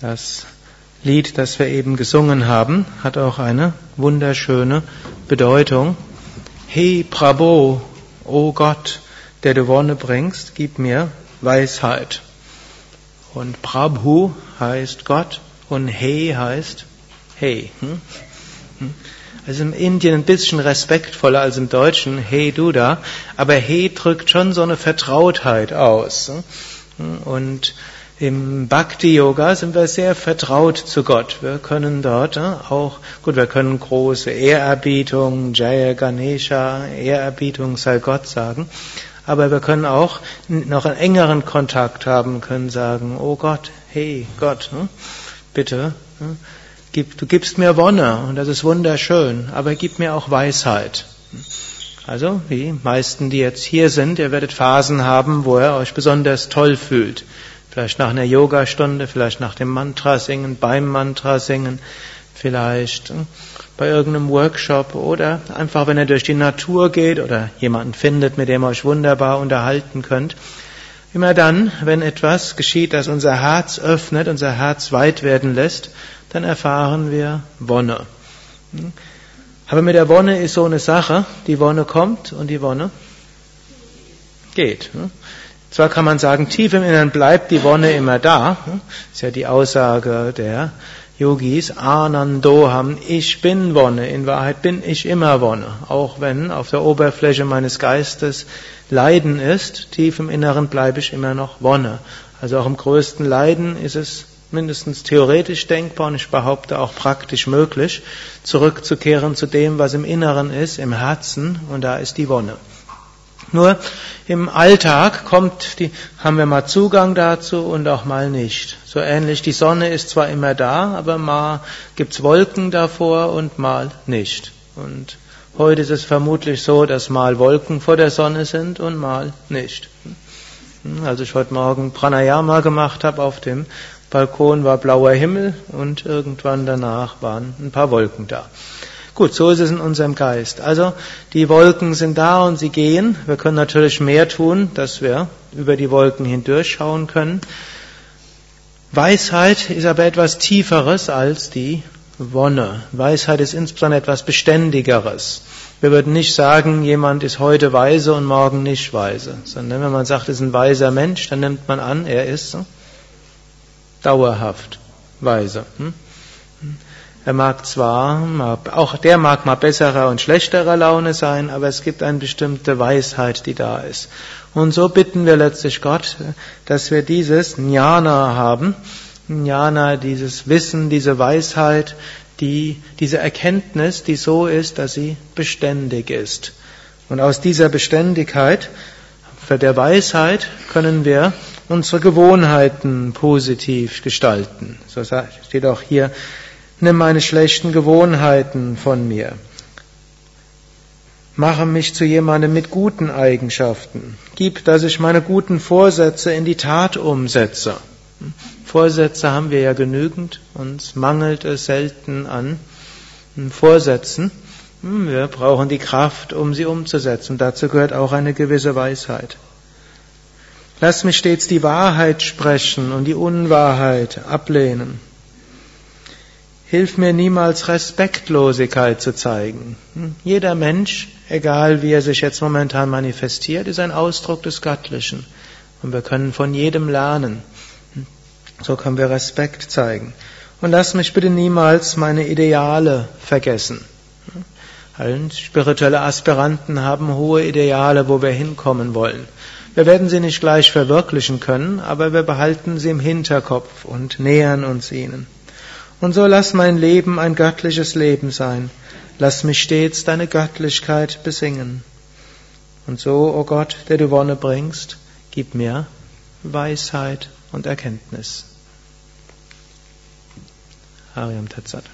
Das Lied, das wir eben gesungen haben, hat auch eine wunderschöne Bedeutung. He Prabhu, o Gott, der du Wonne bringst, gib mir Weisheit. Und Prabhu heißt Gott und He heißt Hey. Hm? hm? Also im Indien ein bisschen respektvoller als im Deutschen, Hey du da, aber Hey drückt schon so eine Vertrautheit aus. Hm? Und im Bhakti-Yoga sind wir sehr vertraut zu Gott. Wir können dort äh, auch, gut, wir können große Ehrerbietung, Jaya Ganesha, Ehrerbietung sei Gott sagen. Aber wir können auch noch einen engeren Kontakt haben, können sagen, oh Gott, hey Gott, hm, bitte, hm, du gibst mir Wonne und das ist wunderschön, aber gib mir auch Weisheit. Also, die meisten, die jetzt hier sind, ihr werdet Phasen haben, wo ihr euch besonders toll fühlt. Vielleicht nach einer Yogastunde, vielleicht nach dem Mantra singen, beim Mantra singen, vielleicht hm, bei irgendeinem Workshop oder einfach, wenn ihr durch die Natur geht oder jemanden findet, mit dem ihr euch wunderbar unterhalten könnt. Immer dann, wenn etwas geschieht, das unser Herz öffnet, unser Herz weit werden lässt, dann erfahren wir Wonne. Hm. Aber mit der Wonne ist so eine Sache, die Wonne kommt und die Wonne geht. Hm. Zwar kann man sagen, tief im Inneren bleibt die Wonne immer da. Das ist ja die Aussage der Yogis. Anandoham, ich bin Wonne. In Wahrheit bin ich immer Wonne. Auch wenn auf der Oberfläche meines Geistes Leiden ist, tief im Inneren bleibe ich immer noch Wonne. Also auch im größten Leiden ist es mindestens theoretisch denkbar und ich behaupte auch praktisch möglich, zurückzukehren zu dem, was im Inneren ist, im Herzen, und da ist die Wonne. Nur im Alltag kommt die, haben wir mal Zugang dazu und auch mal nicht. So ähnlich, die Sonne ist zwar immer da, aber mal gibt's Wolken davor und mal nicht. Und heute ist es vermutlich so, dass mal Wolken vor der Sonne sind und mal nicht. Als ich heute Morgen Pranayama gemacht habe auf dem Balkon war blauer Himmel und irgendwann danach waren ein paar Wolken da. Gut, so ist es in unserem Geist. Also die Wolken sind da und sie gehen. Wir können natürlich mehr tun, dass wir über die Wolken hindurchschauen können. Weisheit ist aber etwas Tieferes als die Wonne. Weisheit ist insbesondere etwas Beständigeres. Wir würden nicht sagen, jemand ist heute weise und morgen nicht weise, sondern wenn man sagt, es ist ein weiser Mensch, dann nimmt man an, er ist dauerhaft weise. Er mag zwar, auch der mag mal besserer und schlechterer Laune sein, aber es gibt eine bestimmte Weisheit, die da ist. Und so bitten wir letztlich Gott, dass wir dieses Jnana haben. Jnana, dieses Wissen, diese Weisheit, die, diese Erkenntnis, die so ist, dass sie beständig ist. Und aus dieser Beständigkeit, der Weisheit, können wir unsere Gewohnheiten positiv gestalten. So steht auch hier, Nimm meine schlechten Gewohnheiten von mir. Mache mich zu jemandem mit guten Eigenschaften. Gib, dass ich meine guten Vorsätze in die Tat umsetze. Vorsätze haben wir ja genügend, uns mangelt es selten an Vorsätzen. Wir brauchen die Kraft, um sie umzusetzen. Dazu gehört auch eine gewisse Weisheit. Lass mich stets die Wahrheit sprechen und die Unwahrheit ablehnen. Hilf mir niemals Respektlosigkeit zu zeigen. Hm? Jeder Mensch, egal wie er sich jetzt momentan manifestiert, ist ein Ausdruck des Göttlichen. Und wir können von jedem lernen. Hm? So können wir Respekt zeigen. Und lass mich bitte niemals meine Ideale vergessen. Hm? Allen spirituelle Aspiranten haben hohe Ideale, wo wir hinkommen wollen. Wir werden sie nicht gleich verwirklichen können, aber wir behalten sie im Hinterkopf und nähern uns ihnen. Und so lass mein Leben ein göttliches Leben sein. Lass mich stets deine Göttlichkeit besingen. Und so, o oh Gott, der du Wonne bringst, gib mir Weisheit und Erkenntnis. Hariam Tatsat.